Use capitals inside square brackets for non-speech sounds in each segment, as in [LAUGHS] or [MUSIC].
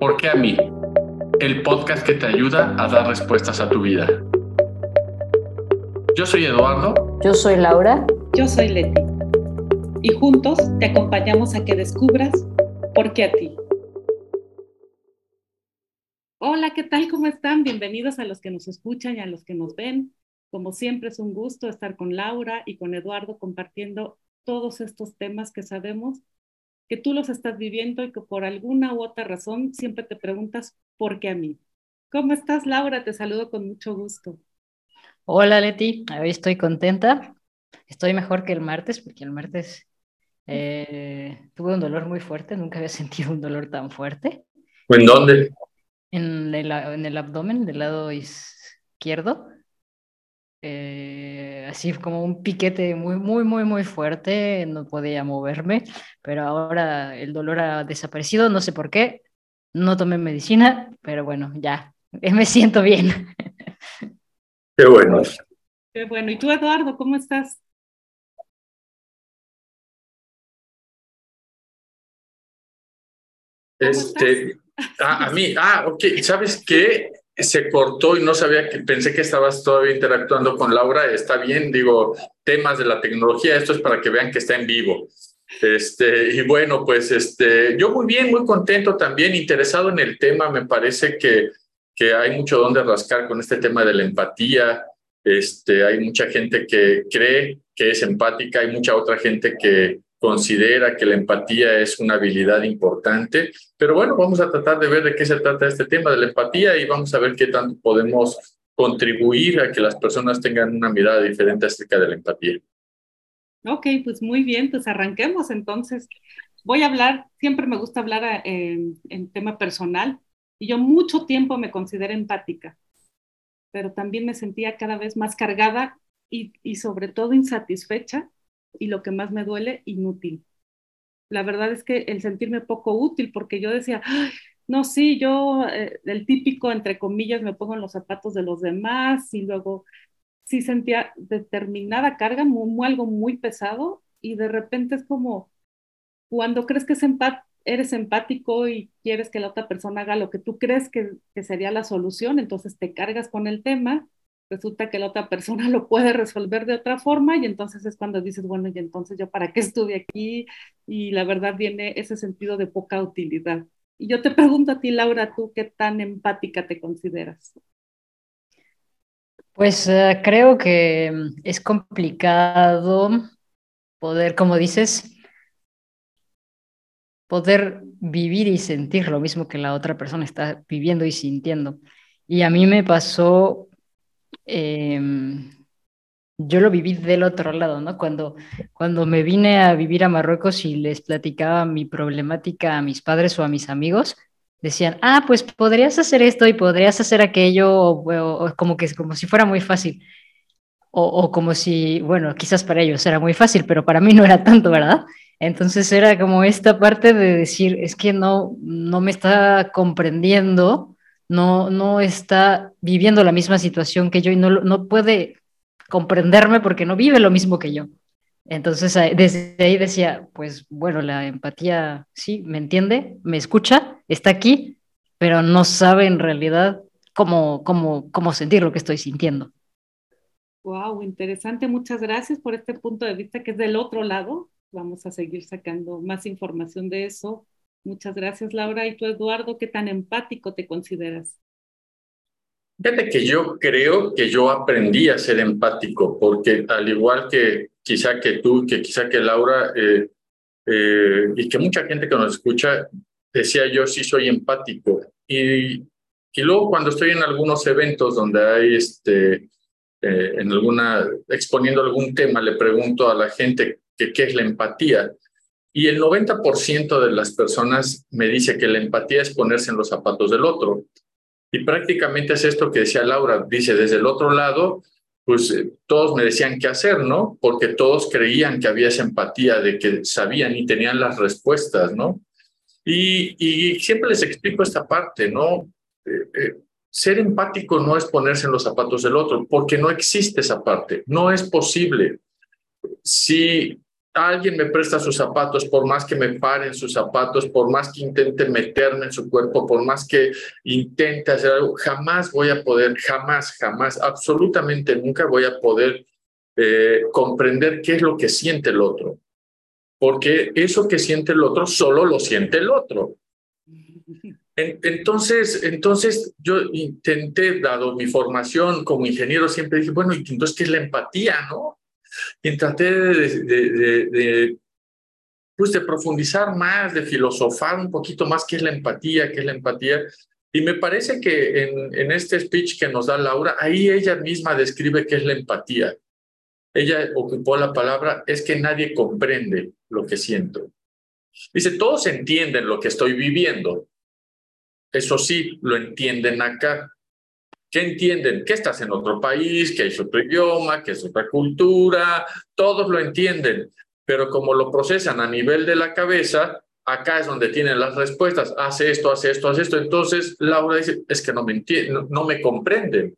¿Por qué a mí? El podcast que te ayuda a dar respuestas a tu vida. Yo soy Eduardo. Yo soy Laura. Yo soy Leti. Y juntos te acompañamos a que descubras por qué a ti. Hola, ¿qué tal? ¿Cómo están? Bienvenidos a los que nos escuchan y a los que nos ven. Como siempre es un gusto estar con Laura y con Eduardo compartiendo todos estos temas que sabemos que tú los estás viviendo y que por alguna u otra razón siempre te preguntas por qué a mí. ¿Cómo estás, Laura? Te saludo con mucho gusto. Hola, Leti. Hoy estoy contenta. Estoy mejor que el martes, porque el martes eh, tuve un dolor muy fuerte. Nunca había [LAUGHS] sentido un dolor tan fuerte. ¿En dónde? En el, en el abdomen, del lado izquierdo. Así como un piquete muy, muy, muy, muy fuerte, no podía moverme, pero ahora el dolor ha desaparecido, no sé por qué, no tomé medicina, pero bueno, ya, [LAUGHS] me siento bien. Qué bueno. Qué bueno. ¿Y tú, Eduardo, cómo estás? este, a, a mí, ah, ok, ¿sabes qué? Se cortó y no sabía que pensé que estabas todavía interactuando con Laura. Está bien, digo, temas de la tecnología, esto es para que vean que está en vivo. Este, y bueno, pues este, yo muy bien, muy contento también, interesado en el tema. Me parece que, que hay mucho donde rascar con este tema de la empatía. Este, hay mucha gente que cree que es empática, hay mucha otra gente que, considera que la empatía es una habilidad importante, pero bueno, vamos a tratar de ver de qué se trata este tema de la empatía y vamos a ver qué tanto podemos contribuir a que las personas tengan una mirada diferente acerca de la empatía. Ok, pues muy bien, pues arranquemos entonces. Voy a hablar, siempre me gusta hablar en, en tema personal y yo mucho tiempo me considero empática, pero también me sentía cada vez más cargada y, y sobre todo insatisfecha y lo que más me duele, inútil. La verdad es que el sentirme poco útil, porque yo decía, no, sí, yo, eh, el típico, entre comillas, me pongo en los zapatos de los demás y luego sí sentía determinada carga, algo muy pesado y de repente es como cuando crees que eres empático y quieres que la otra persona haga lo que tú crees que sería la solución, entonces te cargas con el tema resulta que la otra persona [LAUGHS] lo puede resolver de otra forma y entonces es cuando dices, bueno, y entonces yo para qué estuve aquí y la verdad viene ese sentido de poca utilidad. Y yo te pregunto a ti, Laura, ¿tú qué tan empática te consideras? Pues eh, creo que es complicado poder, como dices, poder vivir y sentir lo mismo que la otra persona está viviendo y sintiendo. Y a mí me pasó Em, yo lo viví del otro lado, ¿no? Cuando, cuando me vine a vivir a Marruecos y les platicaba mi problemática a mis padres o a mis amigos, decían, ah, pues podrías hacer esto y podrías hacer aquello, o, como que como si fuera muy fácil. O, o, como si, bueno, quizás para ellos era muy fácil, pero para mí no era tanto, ¿verdad? Entonces era como esta parte de decir, es que no, no me está comprendiendo no, no está viviendo la misma situación que yo y no, no puede comprenderme porque no vive lo mismo que yo. Entonces, desde ahí decía, pues bueno, la empatía sí, me entiende, me escucha, está aquí, pero no sabe en realidad cómo, cómo, cómo sentir lo que estoy sintiendo. Wow, interesante. Muchas gracias por este punto de vista que es del otro lado. Vamos a seguir sacando más información de eso. Muchas gracias, Laura. ¿Y tú, Eduardo, qué tan empático te consideras? Fíjate que yo creo que yo aprendí a ser empático, porque al igual que quizá que tú, que quizá que Laura, eh, eh, y que mucha gente que nos escucha, decía yo sí soy empático. Y, y luego cuando estoy en algunos eventos donde hay, este, eh, en alguna, exponiendo algún tema, le pregunto a la gente qué es la empatía. Y el 90% de las personas me dice que la empatía es ponerse en los zapatos del otro. Y prácticamente es esto que decía Laura, dice, desde el otro lado, pues eh, todos me decían qué hacer, ¿no? Porque todos creían que había esa empatía de que sabían y tenían las respuestas, ¿no? Y, y siempre les explico esta parte, ¿no? Eh, eh, ser empático no es ponerse en los zapatos del otro, porque no existe esa parte, no es posible. Si alguien me presta sus zapatos, por más que me paren sus zapatos, por más que intente meterme en su cuerpo, por más que intente hacer algo, jamás voy a poder, jamás, jamás, absolutamente nunca voy a poder eh, comprender qué es lo que siente el otro. Porque eso que siente el otro solo lo siente el otro. Entonces, entonces yo intenté, dado mi formación como ingeniero, siempre dije, bueno, ¿y entonces qué es la empatía, no? Y traté de, pues de profundizar más, de filosofar un poquito más qué es la empatía, qué es la empatía. Y me parece que en, en este speech que nos da Laura, ahí ella misma describe qué es la empatía. Ella ocupó la palabra, es que nadie comprende lo que siento. Dice, todos entienden lo que estoy viviendo. Eso sí, lo entienden acá. ¿Qué entienden? Que estás en otro país, que es otro idioma, que es otra cultura, todos lo entienden, pero como lo procesan a nivel de la cabeza, acá es donde tienen las respuestas, hace esto, hace esto, hace esto. Entonces Laura dice, es que no me, entienden, no, me comprenden.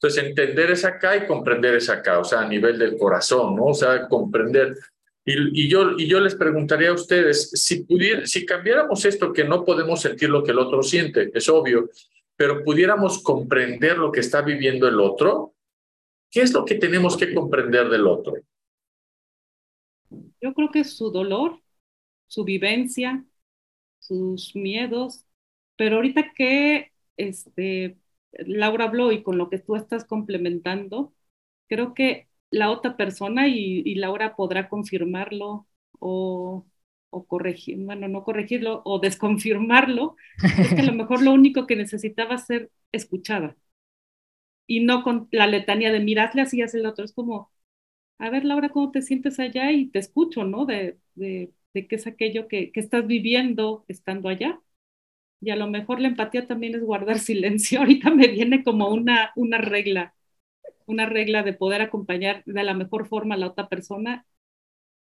Entonces entender es acá y comprender es acá, o sea, a nivel del corazón, ¿no? O sea, comprender. Y, y, yo, y yo les preguntaría a ustedes, si, pudiera, si cambiáramos esto que no podemos sentir lo que el otro siente, es obvio, pero pudiéramos comprender lo que está viviendo el otro, ¿qué es lo que tenemos que comprender del otro? Yo creo que su dolor, su vivencia, sus miedos, pero ahorita que este, Laura habló y con lo que tú estás complementando, creo que la otra persona, y, y Laura podrá confirmarlo o o corregir, bueno, no corregirlo o desconfirmarlo, es que a lo mejor lo único que necesitaba ser escuchada. Y no con la letanía de miradle así y el otro. Es como, a ver, Laura, ¿cómo te sientes allá? Y te escucho, ¿no? De, de, de qué es aquello que, que estás viviendo estando allá. Y a lo mejor la empatía también es guardar [LAUGHS] silencio. Ahorita me viene como una, una regla, una regla de poder acompañar de la mejor forma a la otra persona.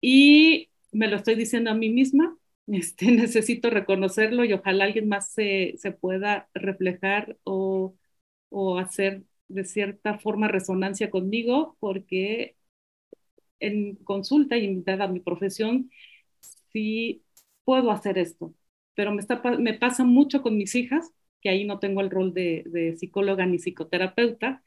Y me lo estoy diciendo a mí misma, este, [LAUGHS] necesito reconocerlo y ojalá alguien más se, se pueda reflejar o, o hacer de cierta forma resonancia conmigo, porque en consulta y dada mi profesión, sí puedo hacer esto, pero me, está, me pasa mucho con mis hijas, que ahí no tengo el rol de psicóloga ni psicoterapeuta,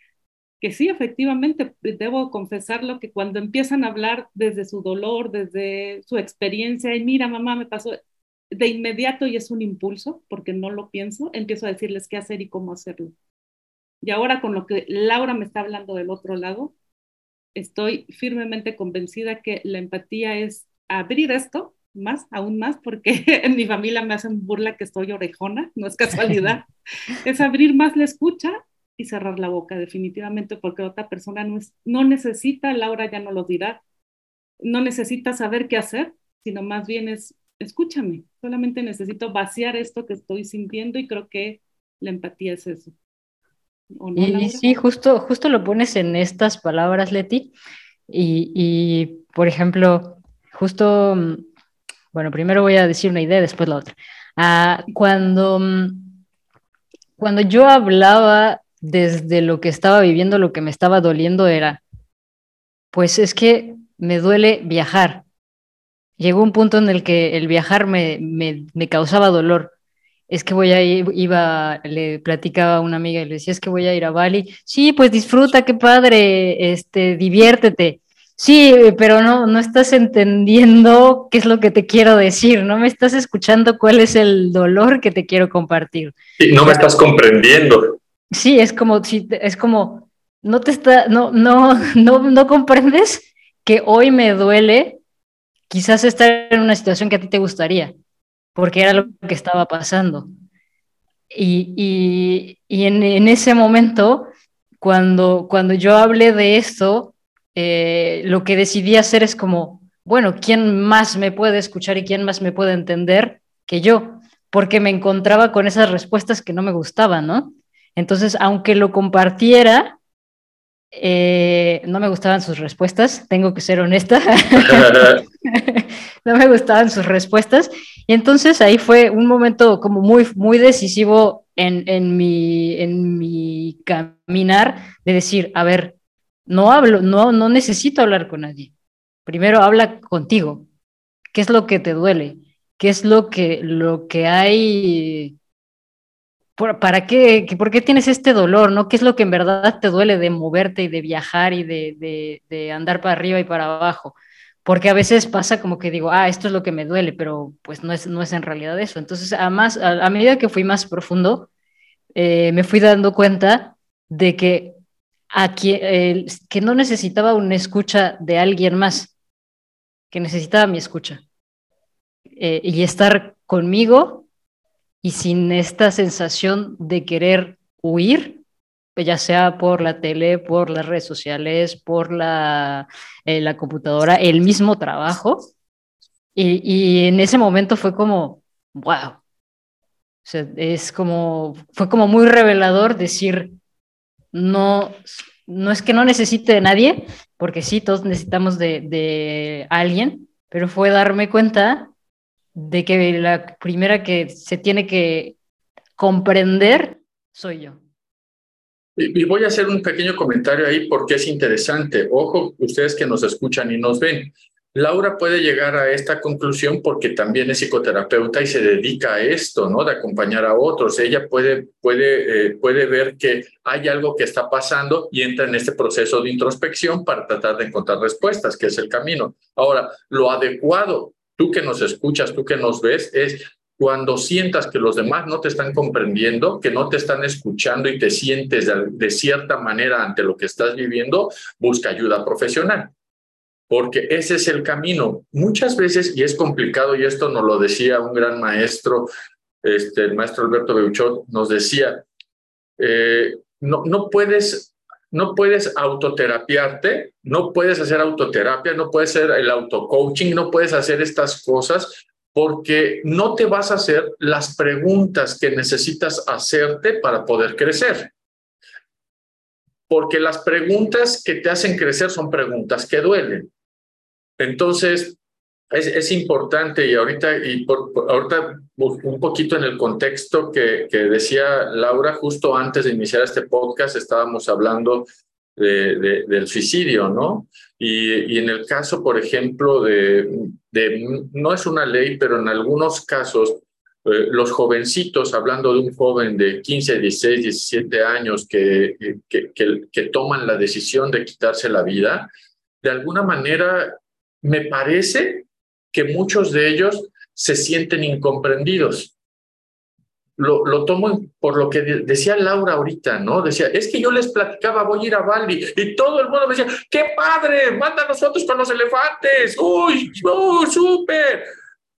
que sí, efectivamente, debo confesarlo, que cuando empiezan a hablar desde su dolor, desde su experiencia, y mira, mamá, me pasó de inmediato y es un impulso, porque no lo pienso, empiezo a decirles qué hacer y cómo hacerlo. Y ahora con lo que Laura me está hablando del otro lado, estoy firmemente convencida que la empatía es abrir esto más, aún más, porque [LAUGHS] en mi familia me hacen burla que estoy orejona, no es casualidad, [LAUGHS] es abrir más la escucha y cerrar la boca definitivamente porque otra persona no, es, no necesita, Laura ya no lo dirá, no necesita saber qué hacer, sino más bien es, escúchame, solamente necesito vaciar esto que estoy sintiendo y creo que la empatía es eso. y, sí, justo, justo lo pones en estas palabras, Leti, y, y por ejemplo, justo, bueno, primero voy a decir una idea, después la otra. Ah, cuando, cuando yo hablaba desde lo que estaba viviendo, lo que me estaba doliendo era, pues es que me duele viajar. Llegó un punto en el que el viajar me, me, causaba dolor. Es que voy a ir, iba, le platicaba a una amiga y le decía, es que voy a ir a Bali. Sí, pues disfruta, qué padre, este, diviértete. Sí, pero no, no estás entendiendo qué es lo que te quiero decir, no me estás escuchando cuál es el dolor que te quiero compartir. Sí, no me estás comprendiendo. Sí, es como, si es como, no te está, no, no, [LAUGHS] no, no comprendes que hoy me duele quizás estar en una situación que a ti te gustaría, porque era lo que estaba pasando. Y, y, y en, en, ese momento, cuando, cuando yo hablé de esto, eh, lo que decidí hacer es como, bueno, ¿quién más me puede escuchar y quién más me puede entender que yo? Porque me encontraba con esas respuestas que no me gustaban, ¿no? Entonces, aunque lo compartiera, eh, no me gustaban sus respuestas, tengo que ser honesta. [LAUGHS] no me gustaban sus respuestas. Y entonces ahí fue un momento como muy, muy decisivo en, en, mi, en mi caminar de decir, a ver, no hablo, no, no necesito hablar con nadie. primero habla contigo. ¿Qué es lo que te duele? ¿Qué es lo que, lo que hay? ¿Para qué? ¿Por qué tienes este dolor? ¿no? ¿Qué es lo que en verdad te duele de moverte y de viajar y de, de andar para arriba y para abajo? porque a veces pasa como que digo, ah, esto es lo que me duele, pero pues no es, no es en realidad eso. Entonces, a, a medida que fui más profundo, eh, me fui dando cuenta de que, aquí, que no necesitaba una escucha de alguien más, que necesitaba mi escucha. Eh, y estar conmigo y sin esta sensación de querer huir pues, ya sea por la tele, por las redes sociales, por la, eh, la computadora, el mismo trabajo. Y, y, en ese momento fue como, wow. Es como, fue como muy revelador decir, no, no es que no necesite de nadie, porque sí, todos necesitamos de, de alguien, pero fue darme cuenta de que la primera que se tiene que comprender soy yo. Y voy a hacer un pequeño comentario ahí porque es interesante. Ojo, ustedes que nos escuchan y nos ven. Laura puede llegar a esta conclusión porque también es psicoterapeuta y se dedica a esto, ¿no? De acompañar a otros. Ella puede, puede, eh, puede ver que hay algo que está pasando y entra en este proceso de introspección para tratar de encontrar respuestas, que es el camino. Ahora, lo adecuado, tú que nos escuchas, tú que nos ves, es cuando sientas que los demás no te están comprendiendo, que no te están escuchando y te sientes de, cierta manera ante lo que estás viviendo, busca ayuda profesional. Porque ese es el camino. Muchas veces, y es complicado, y esto nos lo decía un gran maestro, este, el maestro Alberto Beuchot, nos decía, eh, no, no puedes no puedes autoterapiarte, no puedes hacer autoterapia, no puedes hacer el autocoaching, no puedes hacer estas cosas porque no te vas a hacer las preguntas que necesitas hacerte para poder crecer. Porque las preguntas que te hacen crecer son preguntas que duelen. Entonces, es, importante y ahorita, y por, ahorita un poquito en el contexto que, que decía Laura, justo antes de iniciar este podcast estábamos hablando de, del suicidio, ¿no? Y, y, en el caso, por ejemplo, de, de, no es una ley, pero en algunos casos, eh, los jovencitos, hablando de un joven de 15, 16, 17 años que, que, que, que toman la decisión de quitarse la vida, de alguna manera me parece que muchos de ellos se sienten incomprendidos lo, lo, tomo por lo que decía Laura ahorita, ¿no? Decía, es que yo les platicaba, voy a ir a Bali, y todo el mundo me decía, ¡qué padre! ¡Mándanos fotos con los elefantes! ¡Uy! ¡Oh, súper!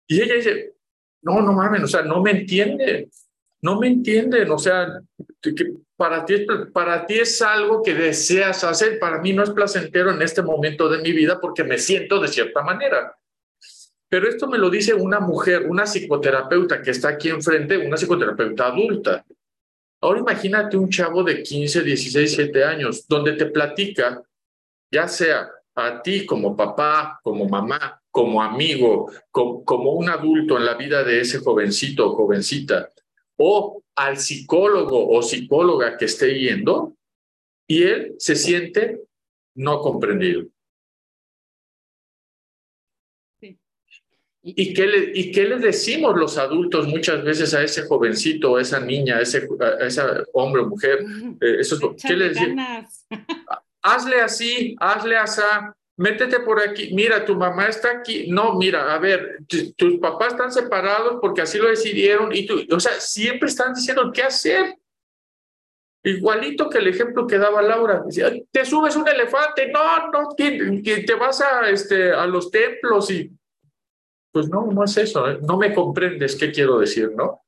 Y ella dice, no, no mames, o sea, no me entienden, no me entienden, o sea, que para ti, para ti es algo que deseas hacer, para mí no es placentero en este momento de mi vida porque me siento de cierta manera. Pero esto me lo dice una mujer, una psicoterapeuta que está aquí enfrente, una psicoterapeuta adulta. Ahora imagínate un chavo de 15, 16, 17 años, donde te platica, ya sea a ti como papá, como mamá, como amigo, como, un adulto en la vida de ese jovencito o jovencita, o al psicólogo o psicóloga que esté yendo, y él se siente no comprendido. ¿Y qué, le, ¿Y qué le decimos los adultos muchas veces a ese jovencito, a esa niña, a ese, a hombre o mujer? Eh, ¿Qué le decimos? Hazle así, hazle así, métete por aquí. Mira, tu mamá está aquí. No, mira, a ver, tus papás están separados porque así lo decidieron y tú, o sea, siempre están diciendo qué hacer. Igualito que el ejemplo que daba Laura, decía, te subes un elefante, no, no, que, te vas a, este, a los templos y pues no, no es eso, ¿eh? no me comprendes qué quiero decir, ¿no?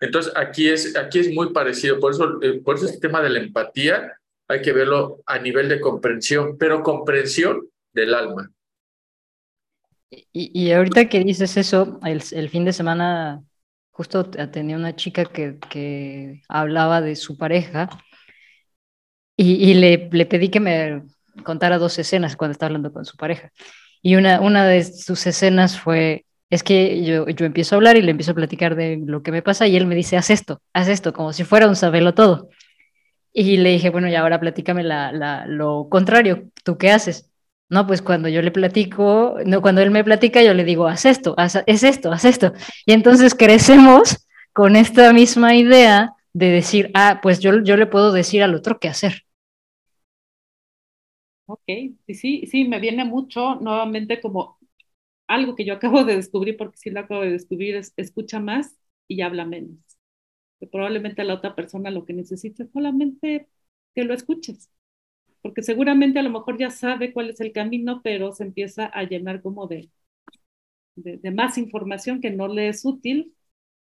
Entonces, aquí es, aquí es muy parecido, por eso, eh, por eso este tema de la empatía hay que verlo a nivel de comprensión, pero comprensión del alma. Y, y ahorita que dices eso, el, el, fin de semana justo tenía una chica que, que hablaba de su pareja y, y le, le pedí que me contara dos escenas cuando estaba hablando con su pareja. Y una, una de sus escenas fue, es que yo, yo empiezo a hablar y le empiezo a platicar de lo que me pasa y él me dice, haz esto, haz esto, como si fuera un sabelo todo. Y le dije, bueno, y ahora platícame la, la, lo contrario, ¿tú qué haces? No, pues cuando yo le platico, no, cuando él me platica, yo le digo, haz esto, haz, es esto, haz esto. Y entonces crecemos con esta misma idea de decir, ah, pues yo, yo le puedo decir al otro qué hacer. Ok, sí, sí, me viene mucho nuevamente como algo que yo acabo de descubrir, porque sí lo acabo de descubrir, es escucha más y habla menos. Que probablemente la otra persona lo que necesita es solamente que lo escuches, porque seguramente a lo mejor ya sabe cuál es el camino, pero se empieza a llenar como de, de, más información que no le es útil,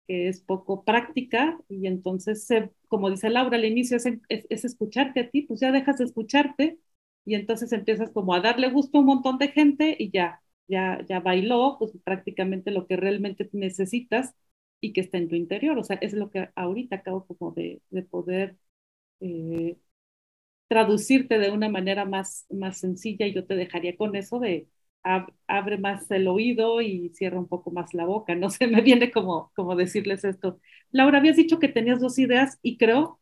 que es poco práctica, y entonces, como dice Laura al inicio, es, es escucharte a ti, pues ya dejas de escucharte y entonces empiezas como a darle gusto a un montón de gente y ya, ya, ya bailó, pues prácticamente lo que realmente necesitas y que está en tu interior. O sea, es lo que ahorita acabo como de, de poder eh, traducirte de una manera más, más sencilla y yo te dejaría con eso de abre más el oído y cierra un poco más la boca. No [LAUGHS] sé, me viene como, como decirles esto. Laura, habías dicho que tenías dos ideas y creo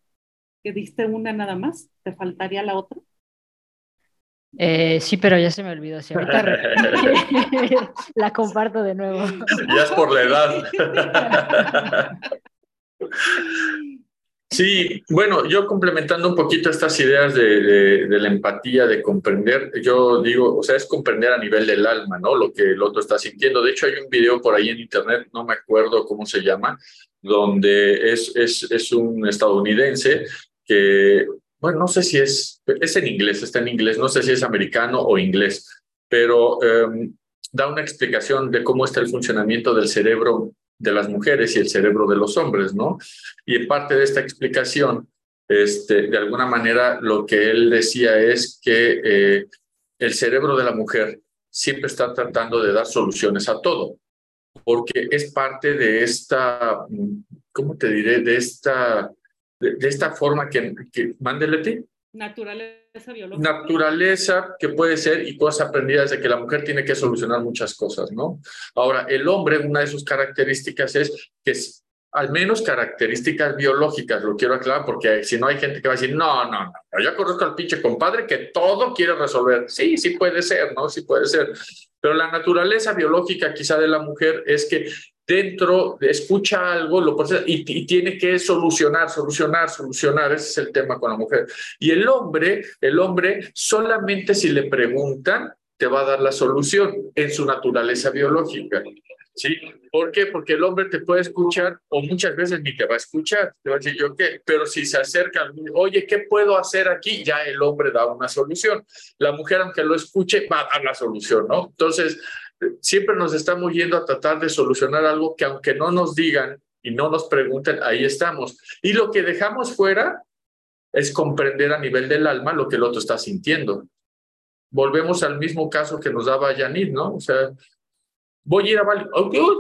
que diste una nada más, te faltaría la otra. Eh, sí, pero ya se me olvidó. Si ahorita [LAUGHS] la comparto de nuevo. Ya es por la edad. Sí, bueno, yo complementando un poquito estas ideas de, de, la empatía, de comprender, yo digo, o sea, es comprender a nivel del alma, ¿no? Lo que el otro está sintiendo. De hecho, hay un video por ahí en internet, no me acuerdo cómo se llama, donde es, es, es un estadounidense que bueno, no sé si es, es en inglés, está en inglés, no sé si es americano o inglés, pero em, da una explicación de cómo está el funcionamiento del cerebro de las mujeres y el cerebro de los hombres, ¿no? Y en parte de esta explicación, este, de alguna manera, lo que él decía es que eh, el cerebro de la mujer siempre está tratando de dar soluciones a todo, porque es parte de esta, ¿cómo te diré? De esta de, esta forma que, que mándele Naturaleza biológica. Naturaleza que puede ser y cosas aprendidas de que la mujer tiene que solucionar muchas cosas, ¿no? Ahora, el hombre, una de sus características es que es, al menos características biológicas, lo quiero aclarar porque si no hay gente que va a decir, no, no, no, yo conozco al pinche compadre que todo quiere resolver. Sí, sí puede ser, ¿no? Sí puede ser. Pero la naturaleza biológica quizá de la mujer es que dentro, escucha algo lo y, y, tiene que solucionar, solucionar, solucionar. Ese es el tema con la mujer. Y el hombre, el hombre solamente si le preguntan, te va a dar la solución en su naturaleza biológica. ¿Sí? ¿Por qué? Porque el hombre te puede escuchar o muchas veces ni te va a escuchar. Te va a decir yo qué, pero si se acerca, oye, ¿qué puedo hacer aquí? Ya el hombre da una solución. La mujer, aunque lo escuche, va a dar la solución, ¿no? Entonces, siempre nos estamos yendo a tratar de solucionar algo que aunque no nos digan y no nos pregunten, ahí estamos. Y lo que dejamos fuera es comprender a nivel del alma lo que el otro está sintiendo. Volvemos al mismo caso que nos daba Yanit, ¿no? O sea, voy a ir a Bali,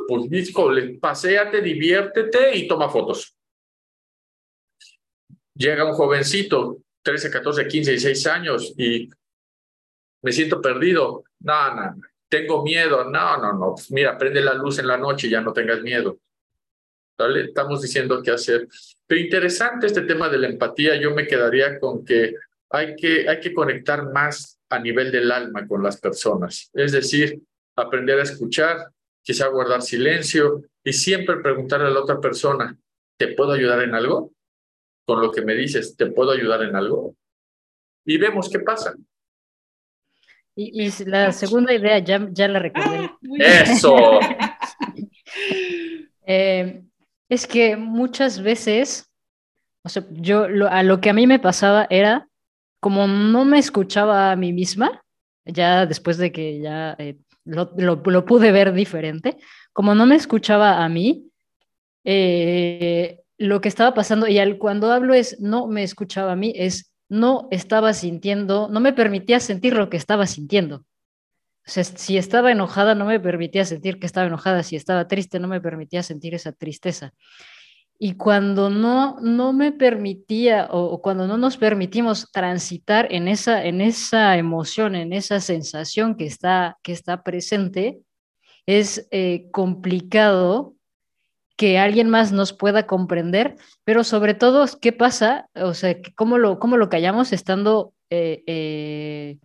pues paséate, diviértete y toma fotos. Llega un jovencito, 13, 14, 15, 16 años y me siento perdido. No, no, no tengo miedo. No, no, no. Pues mira, prende la luz en la noche y ya no tengas miedo. ¿Vale? Estamos diciendo qué hacer. Pero interesante este tema de la empatía. Yo me quedaría con que hay que, hay que conectar más a nivel del alma con las personas. Es decir, aprender a escuchar, quizá guardar silencio y siempre preguntarle a la otra persona, ¿te puedo ayudar en algo? Con lo que me dices, ¿te puedo ayudar en algo? Y vemos qué pasa. Y, la segunda idea ya, ya la recordé. Ah, ¡Eso! [LAUGHS] Eh, es que muchas veces, o sea, yo a lo que a mí me pasaba era, como no me escuchaba a mí misma, ya después de que ya eh, lo, lo, pude ver diferente, como no me escuchaba a mí, eh, lo que estaba pasando, y al, cuando hablo es no me escuchaba a mí, es no estaba sintiendo, no me permitía sentir lo que estaba sintiendo. O sea, si estaba enojada, no me permitía sentir que estaba enojada. Si estaba triste, no me permitía sentir esa tristeza. Y cuando no, no me permitía o, cuando no nos permitimos transitar en esa, en esa emoción, en esa sensación que está, que está presente, es eh, complicado que alguien más nos pueda comprender, pero sobre todo, ¿qué pasa? O sea, ¿cómo lo, cómo lo callamos estando eh, eh,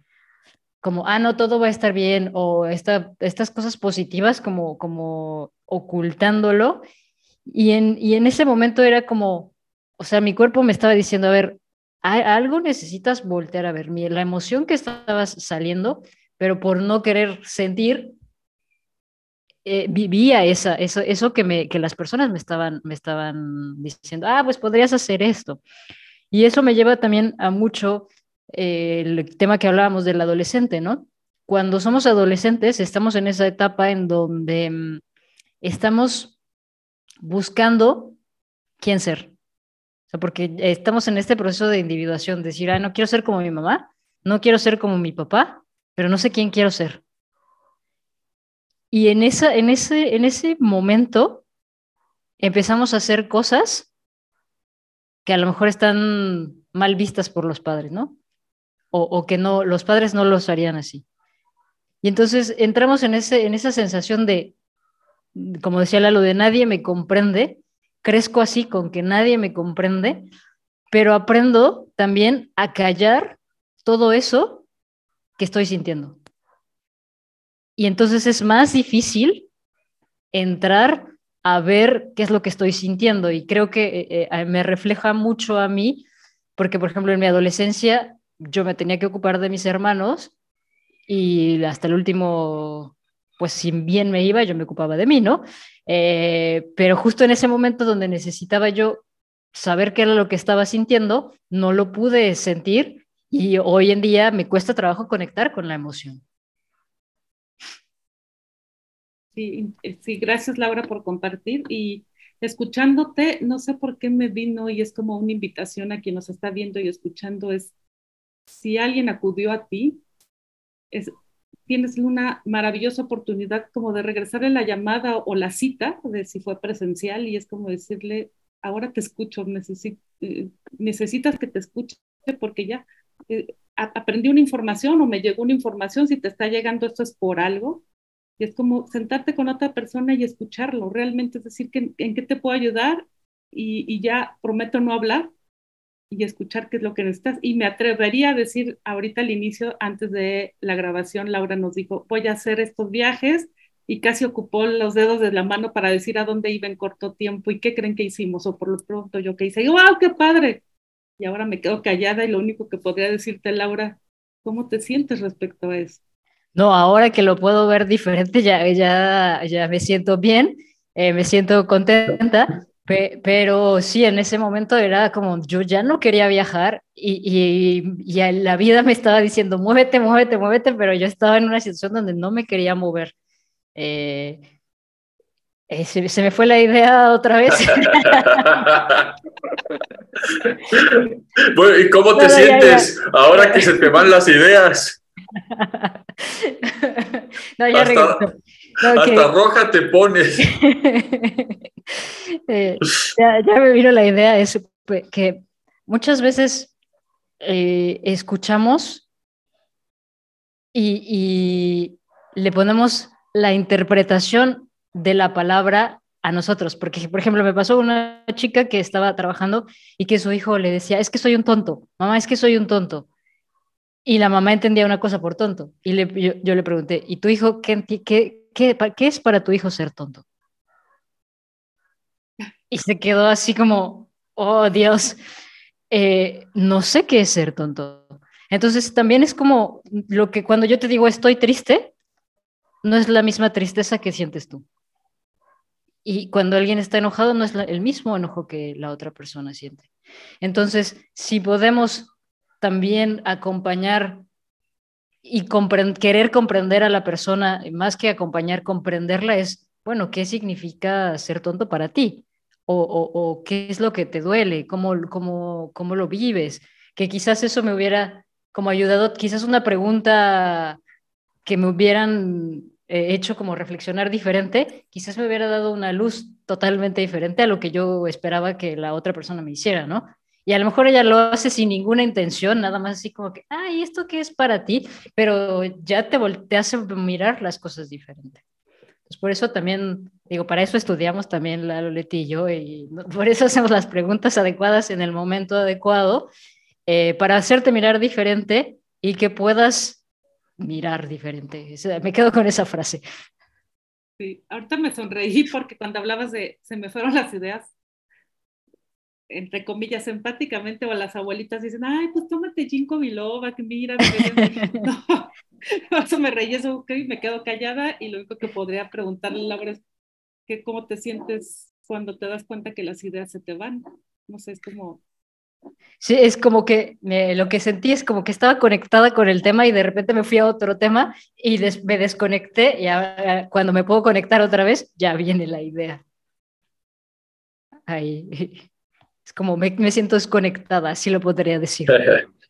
como, ah, no, todo va a estar bien, o esta, estas cosas positivas como, como ocultándolo. Y en, y en ese momento era como, o sea, mi cuerpo me estaba diciendo, a ver, algo necesitas voltear a ver, la emoción que estabas saliendo, pero por no querer sentir, eh, vivía esa, eso, eso que, me, que las personas me estaban, me estaban diciendo, ah, pues podrías hacer esto. Y eso me lleva también a mucho eh, el tema que hablábamos del adolescente, ¿no? Cuando somos adolescentes, estamos en esa etapa en donde mm, estamos buscando quién ser. Porque estamos en este proceso de individuación, decir, ah, no quiero ser como mi mamá, no quiero ser como mi papá, pero no sé quién quiero ser. Y en, en, ese, en ese momento empezamos a hacer cosas que a lo mejor están mal vistas por los padres, ¿no? O, que no, los padres no los harían así. Y entonces entramos en, ese, en esa sensación de, como decía Lalo, de nadie me comprende, crezco así con que nadie me comprende, pero aprendo también a callar todo eso que estoy sintiendo. Y entonces es más difícil entrar a ver qué es lo que estoy sintiendo. Y creo que eh, eh, me refleja mucho a mí, porque por ejemplo en mi adolescencia yo me tenía que ocupar de mis hermanos y hasta el último pues si bien me iba, yo me ocupaba de mí, ¿no? Eh, pero justo en ese momento donde necesitaba yo saber qué era lo que estaba sintiendo, no lo pude sentir y hoy en día me cuesta trabajo conectar con la emoción. Sí, sí, gracias Laura por compartir y escuchándote, no sé por qué me vino y es como una invitación a quien nos está viendo y escuchando, es si alguien acudió a ti, es tienes una maravillosa oportunidad como de regresarle la llamada o la cita de si fue presencial y es como decirle, ahora te escucho, eh, necesitas que te escuche porque ya eh, aprendí una información o me llegó una información, si te está llegando esto es por algo. Y es como sentarte con otra persona y escucharlo, realmente es decir, que, en qué te puedo ayudar y, y ya prometo no hablar, y escuchar qué es lo que necesitas. Y me atrevería a decir ahorita al inicio, antes de la grabación, Laura nos dijo, voy a hacer estos viajes y casi ocupó los dedos de la mano para decir a dónde iba en corto tiempo y qué creen que hicimos. O por lo pronto yo que hice, wow, qué padre. Y ahora me quedo callada y lo único que podría decirte, Laura, ¿cómo te sientes respecto a eso? No, ahora que lo puedo ver diferente, ya, ya, ya me siento bien, eh, me siento contenta pero sí, en ese momento era como yo ya no quería viajar y, y, la vida me estaba diciendo, muévete, muévete, muévete, pero yo estaba en una situación donde no me quería mover. Eh, eh, se, me fue la idea otra vez. [LAUGHS] bueno, ¿y cómo [LAUGHS] te sientes ahora que se te van las ideas? [LAUGHS] no, ya hasta, hasta roja te pones. [LAUGHS] Eh, ya, me vino la idea de que muchas veces eh, escuchamos y, le ponemos la interpretación de la palabra a nosotros, porque por ejemplo me pasó una chica que estaba trabajando y que su hijo le decía, es que soy un tonto, mamá, es que soy un tonto. Y la mamá entendía una cosa por tonto. Y yo, le pregunté, ¿y tu hijo qué, qué, qué, qué es para tu hijo ser tonto? y se quedó así como, oh Dios, eh, no sé qué es ser tonto. Entonces también es como lo que cuando yo te digo estoy triste, no es la misma tristeza que sientes tú. Y cuando alguien está enojado, no es el mismo enojo que la otra persona siente. Entonces, si podemos también acompañar y querer comprender a la persona, más que acompañar, comprenderla, es, bueno, ¿qué significa ser tonto para ti? o, qué es lo que te duele, cómo, cómo, cómo lo vives, que quizás eso me hubiera como ayudado, quizás una pregunta que me hubieran eh, hecho como reflexionar diferente, quizás me hubiera dado una luz totalmente diferente a lo que yo esperaba que la otra persona me hiciera, ¿no? Y a lo mejor ella lo hace sin ninguna intención, nada más así como que, ay, ¿esto qué es para ti? Pero ya te, te hace mirar las cosas diferentes. Pues por eso también, digo, para eso estudiamos también la Loleti y yo, y [LAUGHS] por eso hacemos las preguntas adecuadas en el momento adecuado, eh, para hacerte mirar diferente y que puedas mirar diferente. me quedo con esa frase. Sí, ahorita me sonreí porque cuando hablabas de se me fueron las ideas, entre comillas, empáticamente, o las abuelitas dicen, ay, pues tómate ginkgo biloba, que mira, [LAUGHS] no, [LAUGHS] eso me reí, eso, ok, me quedo callada y lo único que podría preguntarle Laura es, que ¿cómo te sientes cuando te das cuenta que las ideas se te van? No sé, es como... Sí, es como que lo que sentí es como que estaba conectada con el tema y de repente me fui a otro tema y me desconecté y ahora, cuando me puedo conectar otra vez ya viene la idea. Ahí. [LAUGHS] Es como me, me siento desconectada, así lo podría decir.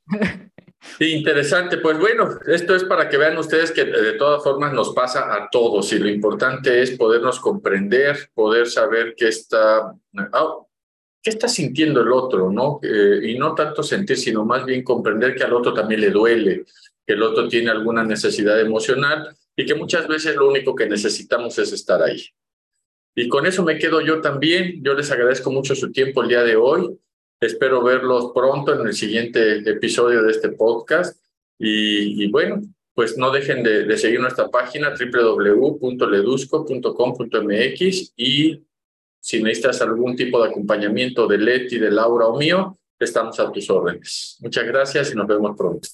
[LAUGHS] Interesante. Pues bueno, esto es para que vean ustedes que de todas formas nos pasa a todos y lo importante es podernos comprender, poder saber qué está, ah, qué está sintiendo el otro, ¿no? Eh, y no tanto sentir, sino más bien comprender que al otro también le duele, que el otro tiene alguna necesidad emocional y que muchas veces lo único que necesitamos es estar ahí. Y con eso me quedo yo también. Yo les agradezco mucho su tiempo el día de hoy. Espero verlos pronto en el siguiente episodio de este podcast. Y, bueno, pues no dejen de, seguir nuestra página www.ledusco.com.mx y si necesitas algún tipo de acompañamiento de Leti, de Laura o mío, estamos a tus órdenes. Muchas gracias y nos vemos pronto.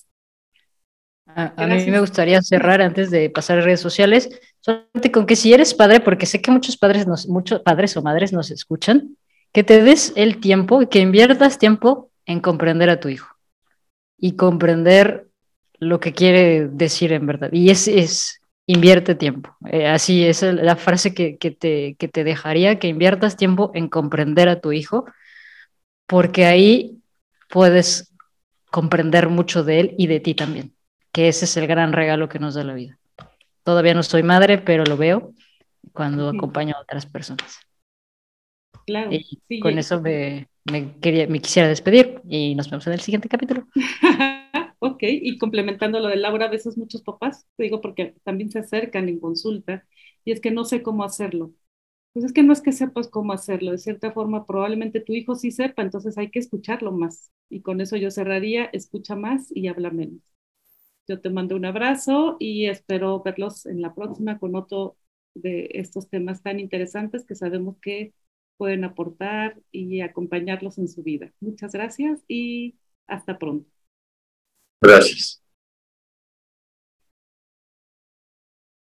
A, mí me gustaría cerrar antes de pasar a redes sociales, solamente con que si eres padre, porque sé que muchos padres, nos, muchos padres o madres nos escuchan, que te des el tiempo y que inviertas tiempo en comprender a tu hijo y comprender lo que quiere decir en verdad. Y es, es invierte tiempo. Eh, así es la frase que, que, te, que te dejaría, que inviertas tiempo en comprender a tu hijo, porque ahí puedes comprender mucho de él y de ti también, que ese es el gran regalo que nos da la vida. Todavía no soy madre, pero lo veo cuando acompaño a otras personas. Claro. Y con eso me, me, quería, me quisiera despedir y nos vemos en el siguiente capítulo. [LAUGHS] ok, y complementando lo de Laura, a veces muchos papás, te digo porque también se acercan en consulta y es que no sé cómo hacerlo. Pues es que no es que sepas cómo hacerlo, de cierta forma probablemente tu hijo sí sepa, entonces hay que escucharlo más. Y con eso yo cerraría, escucha más y habla menos. Yo te mando un abrazo y espero verlos en la próxima con otro de estos temas tan interesantes que sabemos que pueden aportar y acompañarlos en su vida. Muchas gracias y hasta pronto. Gracias.